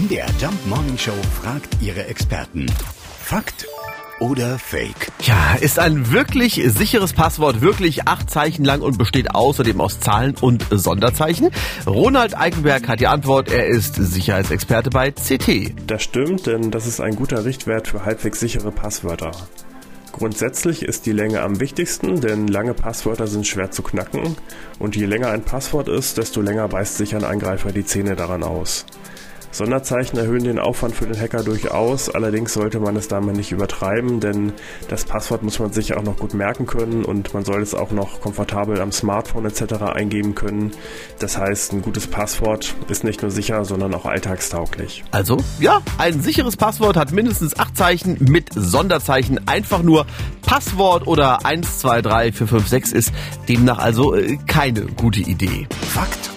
MDR Jump Morning Show fragt ihre Experten. Fakt oder Fake? Ja, ist ein wirklich sicheres Passwort wirklich acht Zeichen lang und besteht außerdem aus Zahlen und Sonderzeichen? Ronald Eikenberg hat die Antwort. Er ist Sicherheitsexperte bei CT. Das stimmt, denn das ist ein guter Richtwert für halbwegs sichere Passwörter. Grundsätzlich ist die Länge am wichtigsten, denn lange Passwörter sind schwer zu knacken und je länger ein Passwort ist, desto länger beißt sich ein Angreifer die Zähne daran aus. Sonderzeichen erhöhen den Aufwand für den Hacker durchaus, allerdings sollte man es damit nicht übertreiben, denn das Passwort muss man sich auch noch gut merken können und man soll es auch noch komfortabel am Smartphone etc. eingeben können. Das heißt, ein gutes Passwort ist nicht nur sicher, sondern auch alltagstauglich. Also, ja, ein sicheres Passwort hat mindestens acht Zeichen mit Sonderzeichen. Einfach nur Passwort oder 1, 2, 3, 4, 5, 6 ist demnach also äh, keine gute Idee.